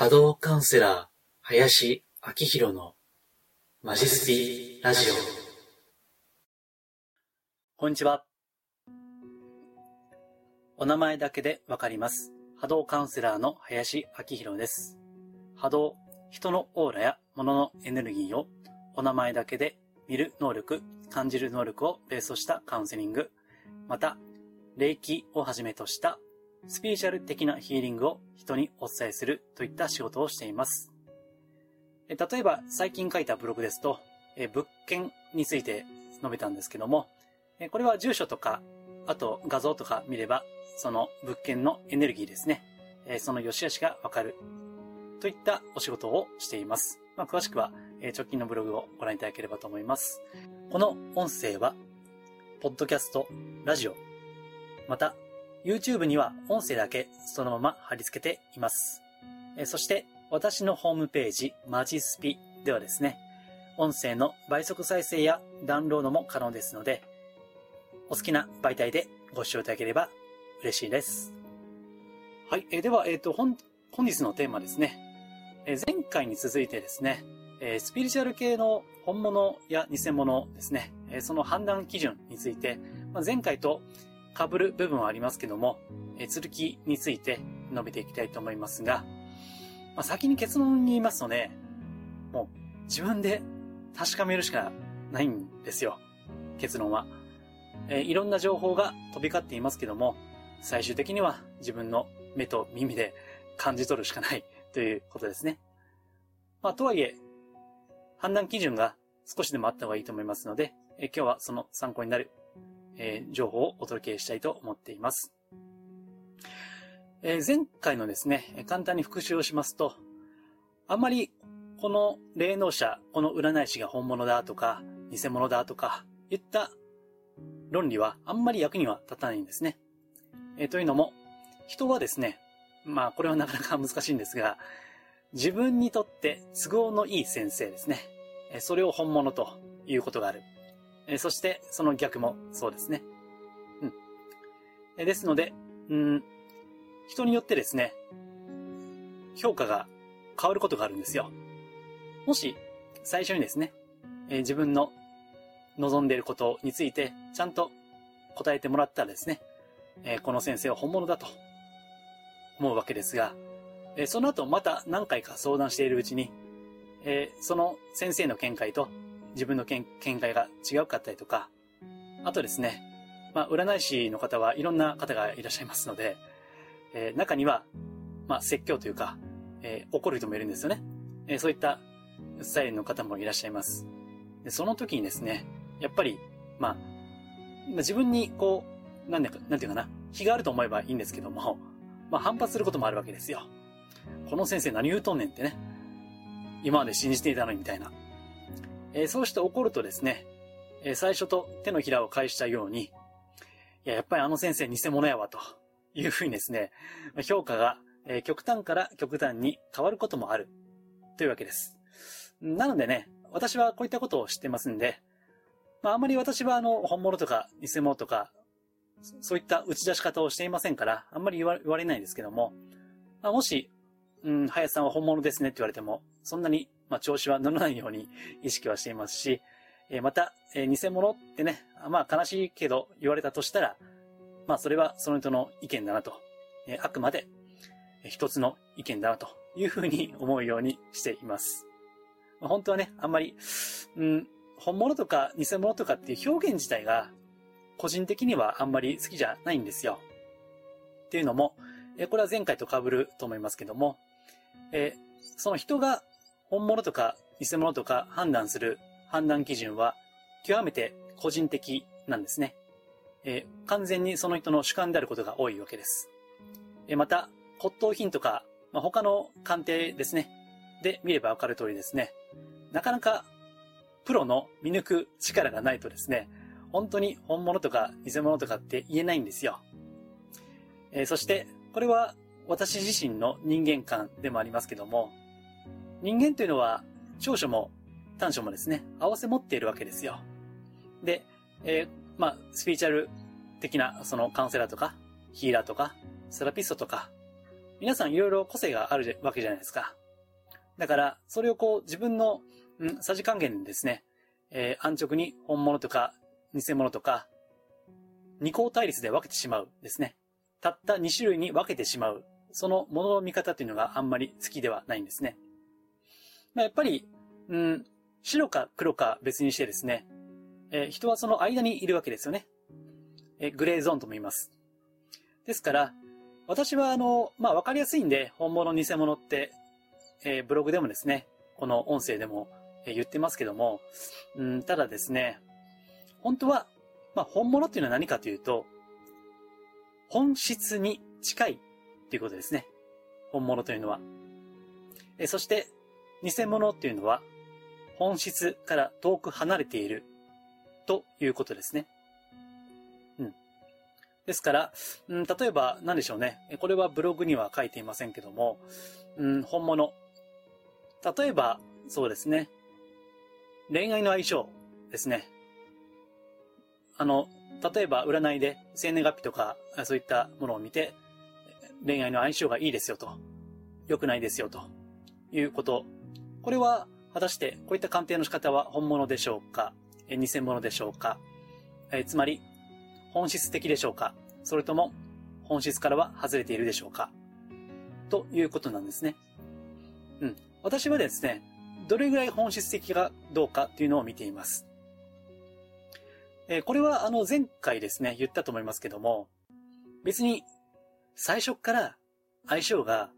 波動カウンセラー、林明宏のマジスピラジオ。こんにちは。お名前だけでわかります。波動カウンセラーの林明宏です。波動、人のオーラや物のエネルギーをお名前だけで見る能力、感じる能力をベースとしたカウンセリング、また、霊気をはじめとしたスピリチュアル的なヒーリングを人にお伝えするといった仕事をしています。例えば最近書いたブログですと、物件について述べたんですけども、これは住所とか、あと画像とか見れば、その物件のエネルギーですね。その良し悪しがわかる。といったお仕事をしています。まあ、詳しくは直近のブログをご覧いただければと思います。この音声は、ポッドキャスト、ラジオ、また YouTube には音声だけそのまま貼り付けています。そして私のホームページマジスピではですね、音声の倍速再生やダウンロードも可能ですので、お好きな媒体でご視聴いただければ嬉しいです。はい。えでは、えっ、ー、と、本、本日のテーマですね。え前回に続いてですね、えスピリチュアル系の本物や偽物ですね、えその判断基準について、まあ、前回と被る部分はありますけども、え続きについて述べていきたいと思いますが、まあ、先に結論に言いますとね、もう自分で確かめるしかないんですよ。結論は。えー、いろんな情報が飛び交っていますけども、最終的には自分の目と耳で感じ取るしかないということですね。まあ、とはいえ、判断基準が少しでもあった方がいいと思いますので、え今日はその参考になるえー、情報をお届けしたいと思っています。えー、前回のですね、簡単に復習をしますと、あんまりこの霊能者、この占い師が本物だとか、偽物だとか、いった論理はあんまり役には立たないんですね。えー、というのも、人はですね、まあこれはなかなか難しいんですが、自分にとって都合のいい先生ですね。それを本物ということがある。えそして、その逆もそうですね。うん。えですので、うん、人によってですね、評価が変わることがあるんですよ。もし、最初にですね、え自分の望んでいることについて、ちゃんと答えてもらったらですね、えこの先生は本物だと思うわけですが、えその後また何回か相談しているうちに、えその先生の見解と自分の見解が違うかったりとか、あとですね、まあ、占い師の方はいろんな方がいらっしゃいますので、えー、中には、まあ、説教というか、えー、怒る人もいるんですよね。えー、そういったスタイルの方もいらっしゃいます。でその時にですね、やっぱり、まあ、自分にこう、なんでか、なんていうかな、気があると思えばいいんですけども、まあ反発することもあるわけですよ。この先生何言うとんねんってね。今まで信じていたのにみたいな。えー、そうして怒るとですね、えー、最初と手のひらを返したように、いや、やっぱりあの先生偽物やわ、というふうにですね、評価が、えー、極端から極端に変わることもある、というわけです。なのでね、私はこういったことを知ってますんで、まあ、あまり私はあの、本物とか偽物とか、そういった打ち出し方をしていませんから、あんまり言われないんですけども、まあ、もし、うん、林さんは本物ですねって言われても、そんなにまあ、調子は乗らないように意識はしていますし、えまた、え偽物ってね、まあ悲しいけど言われたとしたら、まあそれはその人の意見だなと、えあくまで一つの意見だなというふうに思うようにしています。まあ、本当はね、あんまり、うん、本物とか偽物とかっていう表現自体が個人的にはあんまり好きじゃないんですよ。っていうのも、これは前回と被ると思いますけども、その人が本物とか偽物とか判断する判断基準は極めて個人的なんですね。えー、完全にその人の主観であることが多いわけです。えー、また、骨董品とか、まあ、他の鑑定ですね。で見ればわかる通りですね。なかなかプロの見抜く力がないとですね、本当に本物とか偽物とかって言えないんですよ。えー、そして、これは私自身の人間観でもありますけども、人間というのは、長所も短所もですね、合わせ持っているわけですよ。で、えー、まあ、スピーチャル的な、そのカウンセラーとか、ヒーラーとか、セラピストとか、皆さんいろいろ個性があるわけじゃないですか。だから、それをこう自分の、ん、さじ還元でですね、えー、安直に本物とか偽物とか、二項対立で分けてしまうですね。たった2種類に分けてしまう。そのものの見方っていうのがあんまり好きではないんですね。やっぱり、うん、白か黒か別にしてですね、えー、人はその間にいるわけですよね。えー、グレーゾーンとも言います。ですから、私はあの、まあ、わかりやすいんで、本物、偽物って、えー、ブログでもですね、この音声でも、え言ってますけども、うん、ただですね、本当は、まあ、本物っていうのは何かというと、本質に近いということですね。本物というのは。えそして、偽物っていうのは、本質から遠く離れているということですね。うん。ですから、うん、例えば何でしょうね。これはブログには書いていませんけども、うん、本物。例えば、そうですね。恋愛の相性ですね。あの、例えば占いで生年月日とかそういったものを見て、恋愛の相性がいいですよと、良くないですよということ。これは果たしてこういった鑑定の仕方は本物でしょうか？偽物でしょうか？えつまり、本質的でしょうか？それとも本質からは外れているでしょうか？ということなんですね。うん。私はですね、どれぐらい本質的かどうかっていうのを見ています。え、これはあの前回ですね、言ったと思いますけども、別に最初から相性が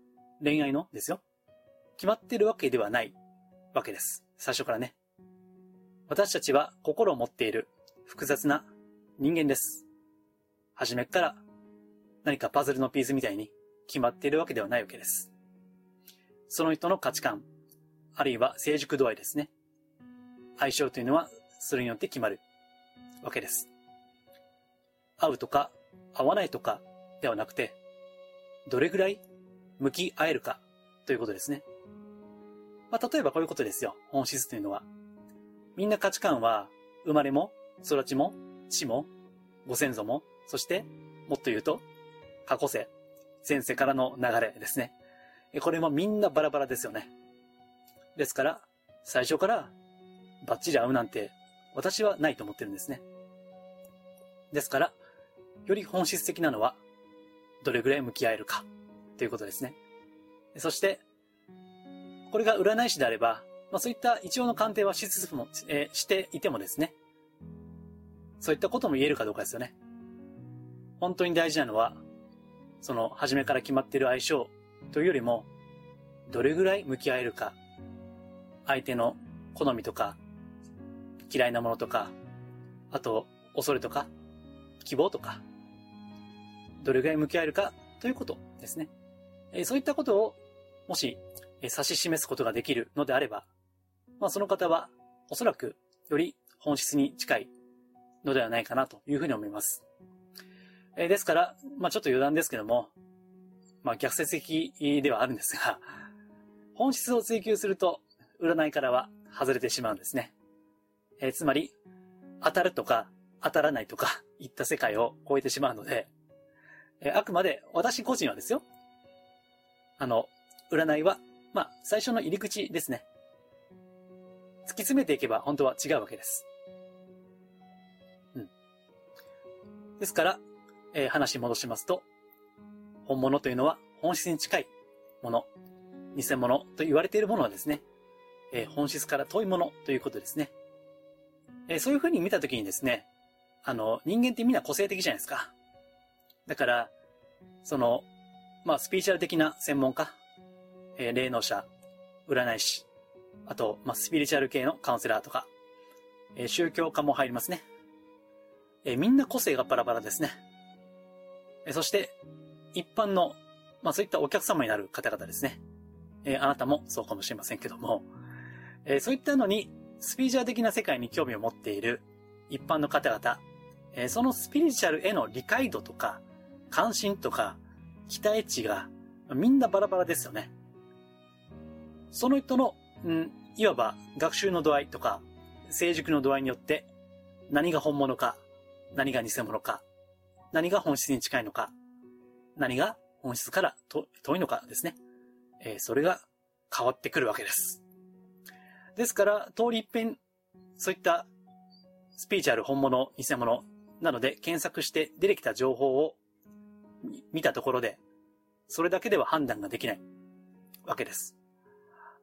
恋愛のですよ。決まってるわけではないわけです。最初からね。私たちは心を持っている複雑な人間です。初めから何かパズルのピースみたいに決まっているわけではないわけです。その人の価値観、あるいは成熟度合いですね。相性というのはそれによって決まる。わけです。合うとか合わないとかではなくて、どれぐらい向き合えるかということですね。まあ、例えばこういうことですよ。本質というのは。みんな価値観は、生まれも、育ちも、死も、ご先祖も、そして、もっと言うと、過去世、前世からの流れですね。これもみんなバラバラですよね。ですから、最初からバッチリ合うなんて私はないと思ってるんですね。ですから、より本質的なのは、どれぐらい向き合えるか、ということですね。そして、これが占い師であれば、まあそういった一応の鑑定はしつつも、えー、していてもですね、そういったことも言えるかどうかですよね。本当に大事なのは、その、初めから決まっている相性というよりも、どれぐらい向き合えるか、相手の好みとか、嫌いなものとか、あと、恐れとか、希望とか、どれぐらい向き合えるかということですね。えそういったことを、もし、指し示すことができるのであれば、まあその方は、おそらく、より本質に近いのではないかなというふうに思います。えですから、まあちょっと余談ですけども、まあ逆説的ではあるんですが、本質を追求すると、占いからは外れてしまうんですね。え、つまり、当たるとか、当たらないとか、いった世界を超えてしまうので、え、あくまで私個人はですよ。あの、占いは、まあ、最初の入り口ですね。突き詰めていけば本当は違うわけです。うん。ですから、えー、話戻しますと、本物というのは本質に近いもの、偽物と言われているものはですね、えー、本質から遠いものということですね。えー、そういう風に見たときにですね、あの、人間ってみんな個性的じゃないですか。だから、その、まあ、スピーチャル的な専門家、えー、霊能者、占い師、あと、まあ、スピリチュアル系のカウンセラーとか、えー、宗教家も入りますね。えー、みんな個性がバラバラですね。えー、そして、一般の、まあ、そういったお客様になる方々ですね。えー、あなたもそうかもしれませんけども、えー、そういったのに、スピリチュアル的な世界に興味を持っている一般の方々、えー、そのスピリチュアルへの理解度とか、関心とか、期待値がみんなバラバラですよね。その人の、うん、いわば学習の度合いとか、成熟の度合いによって、何が本物か、何が偽物か、何が本質に近いのか、何が本質から遠いのかですね。えー、それが変わってくるわけです。ですから、通り一遍、そういったスピーチャル本物、偽物なので検索して出てきた情報を見たところで、それだけでは判断ができないわけです。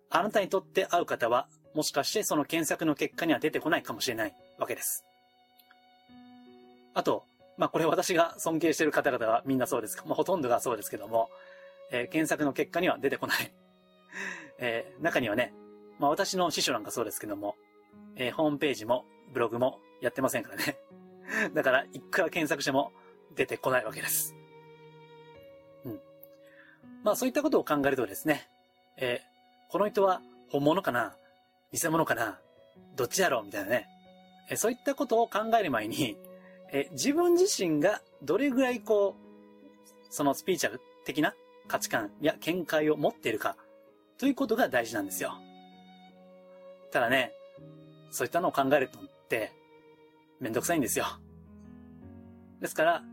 あなたにとって合う方は、もしかしてその検索の結果には出てこないかもしれないわけです。あと、まあこれ私が尊敬している方々はみんなそうです。まあほとんどがそうですけども、えー、検索の結果には出てこない。えー、中にはね、まあ私の師匠なんかそうですけども、えー、ホームページもブログもやってませんからね。だから、いくら検索しても出てこないわけです。うん。まあそういったことを考えるとですね、えー、この人は本物かな？偽物かな？どっちだろう？みたいなね。え、そういったことを考える前に、え、自分自身がどれぐらいこう、そのスピーチャル的な価値観や見解を持っているかということが大事なんですよ。ただね、そういったのを考えるとって、めんどくさいんですよ。ですから、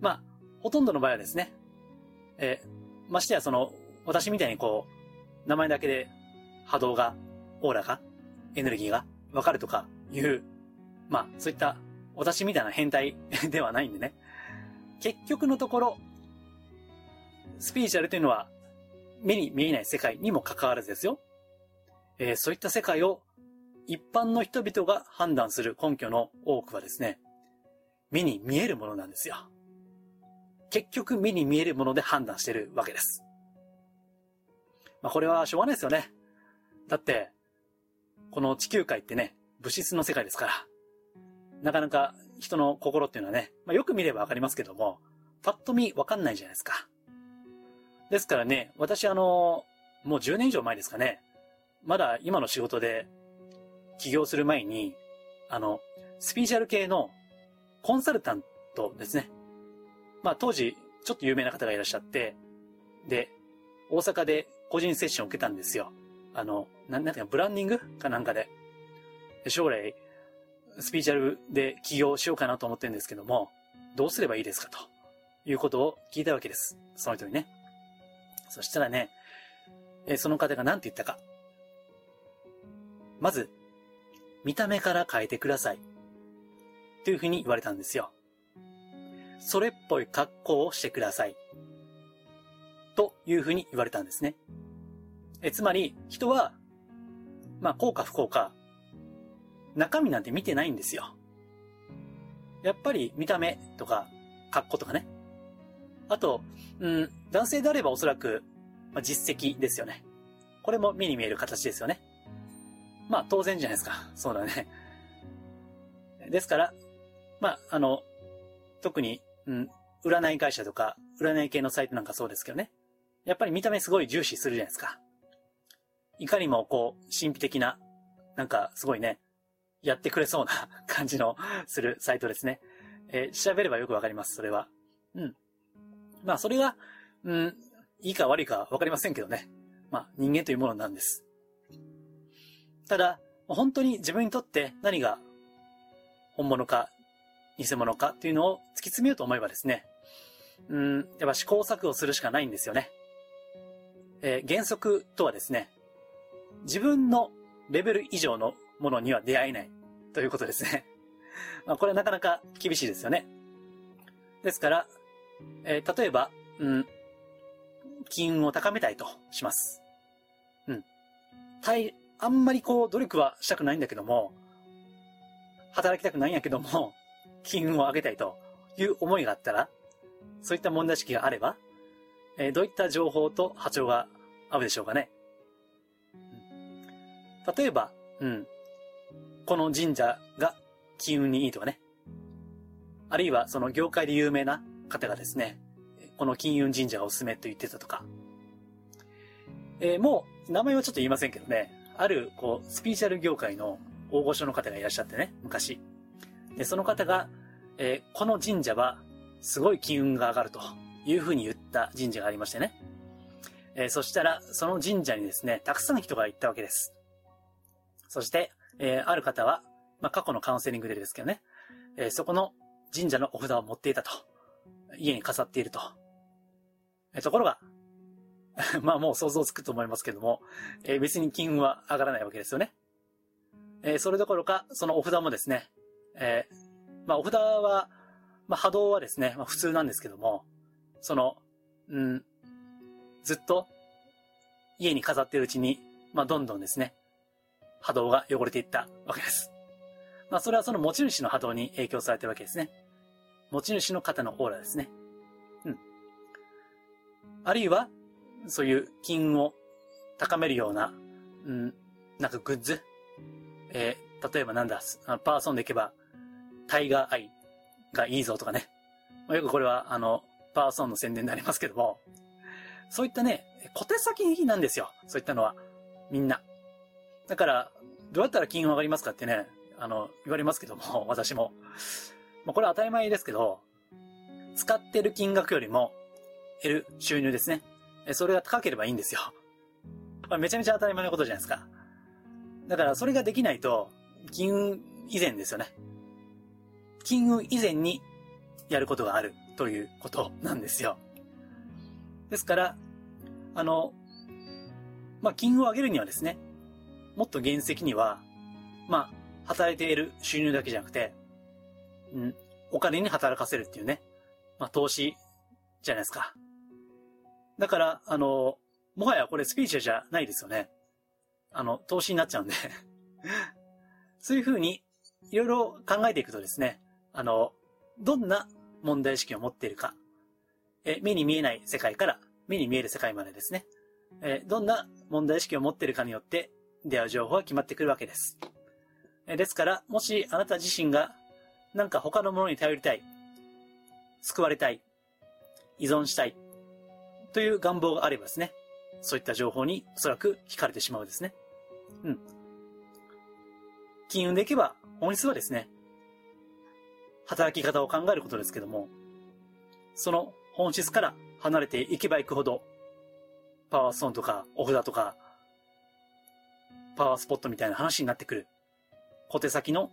まあ、ほとんどの場合はですね、え、ましてやその、私みたいにこう、名前だけで波動が、オーラが、エネルギーがわかるとかいう、まあ、そういった私みたいな変態 ではないんでね。結局のところ、スピーチャルというのは目に見えない世界にも関わらずですよ。えー、そういった世界を一般の人々が判断する根拠の多くはですね、目に見えるものなんですよ。結局目に見えるもので判断してるわけです。まあこれはしょうがないですよね。だって、この地球界ってね、物質の世界ですから、なかなか人の心っていうのはね、まあよく見ればわかりますけども、パッと見わかんないじゃないですか。ですからね、私あの、もう10年以上前ですかね、まだ今の仕事で起業する前に、あの、スピーチャル系のコンサルタントですね。まあ当時、ちょっと有名な方がいらっしゃって、で、大阪で個人セッションを受けたんですよ。あの、なん、なんていうか、ブランディングかなんかで。将来、スピーチャルで起業しようかなと思ってるんですけども、どうすればいいですかということを聞いたわけです。その人にね。そしたらね、えその方が何て言ったか。まず、見た目から変えてください。というふうに言われたんですよ。それっぽい格好をしてください。というふうに言われたんですね。え、つまり、人は、まあ、幸か不幸か、中身なんて見てないんですよ。やっぱり見た目とか、格好とかね。あと、うん、男性であればおそらく、まあ、実績ですよね。これも目に見える形ですよね。まあ当然じゃないですか。そうだね。ですから、まあ、あの、特に、うん、占い会社とか、占い系のサイトなんかそうですけどね。やっぱり見た目すごい重視するじゃないですか。いかにもこう、神秘的な、なんかすごいね、やってくれそうな感じのするサイトですね。えー、調べればよくわかります、それは。うん。まあ、それが、うん、いいか悪いかわかりませんけどね。まあ、人間というものなんです。ただ、本当に自分にとって何が本物か偽物かっていうのを突き詰めようと思えばですね、うん、やっぱ試行錯誤するしかないんですよね。えー、原則とはですね、自分のレベル以上のものには出会えないということですね。まあ、これはなかなか厳しいですよね。ですから、えー、例えば、うん、金運を高めたいとします。うん。あんまりこう、努力はしたくないんだけども、働きたくないんやけども、金運を上げたいという思いがあったら、そういった問題意識があれば、えー、どういった情報と波長が合うでしょうかね？うん、例えば、うん。この神社が金運にいいとかね。あるいはその業界で有名な方がですね、この金運神社がおすすめと言ってたとか。えー、もう、名前はちょっと言いませんけどね、ある、こう、スピーチャル業界の大御所の方がいらっしゃってね、昔。で、その方が、えー、この神社は、すごい金運が上がるというふうに言った神社がありましてね。えー、そしたら、その神社にですね、たくさんの人が行ったわけです。そして、えー、ある方は、まあ、過去のカウンセリングでですけどね、えー、そこの神社のお札を持っていたと。家に飾っていると。ところが、まあもう想像つくと思いますけども、えー、別に金運は上がらないわけですよね。えー、それどころか、そのお札もですね、えー、まあお札は、まあ波動はですね、まあ普通なんですけども、その、うん、ずっと家に飾っているうちに、まあどんどんですね、波動が汚れていったわけです。まあそれはその持ち主の波動に影響されてるわけですね。持ち主の方のオーラですね。うん。あるいは、そういう金を高めるような、うん、なんかグッズ。えー、例えばなんだ、パーソンでいけば、タイガーアイがいいぞとかね。よくこれは、あの、パーソンの宣伝でありますけども、そういったね、小手先なんですよ。そういったのは。みんな。だから、どうやったら金運上がりますかってね、あの、言われますけども、私も。まあ、これは当たり前ですけど、使ってる金額よりも、得る収入ですね。それが高ければいいんですよ。まあ、めちゃめちゃ当たり前のことじゃないですか。だからそれができないと、金運以前ですよね。金運以前にやることがあるということなんですよ。ですから、あの、まあ、金を上げるにはですね、もっと原石には、まあ、働いている収入だけじゃなくて、うん、お金に働かせるっていうね、まあ、投資じゃないですか。だから、あの、もはやこれスピーチじゃないですよね。あの、投資になっちゃうんでそういうふうに、いろいろ考えていくとですね、あの、どんな問題意識を持っているか、え、目に見えない世界から目に見える世界までですね、え、どんな問題意識を持っているかによって出会う情報は決まってくるわけです。え、ですから、もしあなた自身がなんか他のものに頼りたい、救われたい、依存したい、という願望があればですね、そういった情報におそらく惹かれてしまうですね。うん。金運でいけば、本質はですね、働き方を考えることですけども、その本質から離れていけばいくほど、パワーストーンとかお札とか、パワースポットみたいな話になってくる。小手先の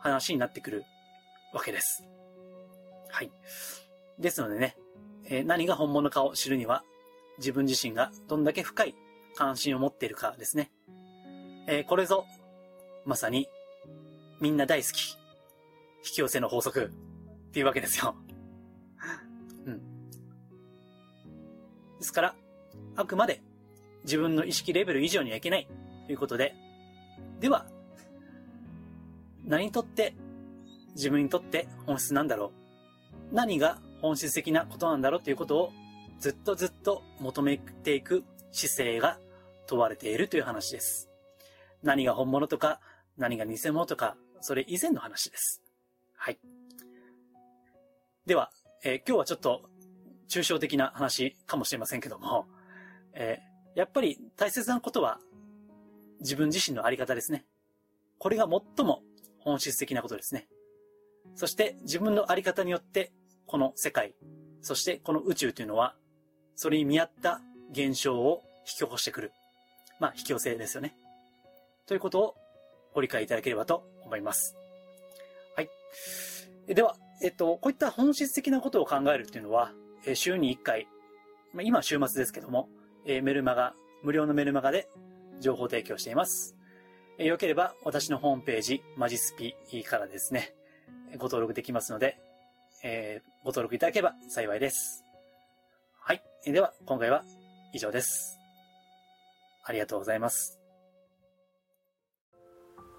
話になってくるわけです。はい。ですのでね、え何が本物かを知るには、自分自身がどんだけ深い関心を持っているかですね。えー、これぞ、まさに、みんな大好き、引き寄せの法則っていうわけですよ。うん。ですから、あくまで自分の意識レベル以上にはいけないということで、では、何にとって自分にとって本質なんだろう何が本質的なことなんだろうということをずっとずっと求めていく姿勢が問われているという話です。何が本物とか、何が偽物とか、それ以前の話です。はい。では、えー、今日はちょっと抽象的な話かもしれませんけども、えー、やっぱり大切なことは自分自身のあり方ですね。これが最も本質的なことですね。そして自分のあり方によってこの世界、そしてこの宇宙というのは、それに見合った現象を引き起こしてくる。まあ、引き寄せですよね。ということをご理解いただければと思います。では、えっと、こういった本質的なことを考えるっていうのは、え週に1回、まあ、今週末ですけども、えメルマガ、無料のメルマガで情報提供しています。えよければ私のホームページ、マジスピからですね、ご登録できますので、えー、ご登録いただけば幸いです。はい。では、今回は以上です。ありがとうございます。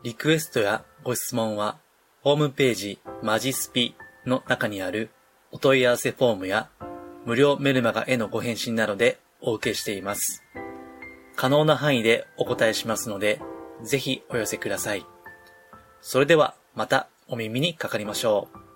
リクエストやご質問は、ホームページマジスピの中にあるお問い合わせフォームや無料メルマガへのご返信などでお受けしています。可能な範囲でお答えしますので、ぜひお寄せください。それではまたお耳にかかりましょう。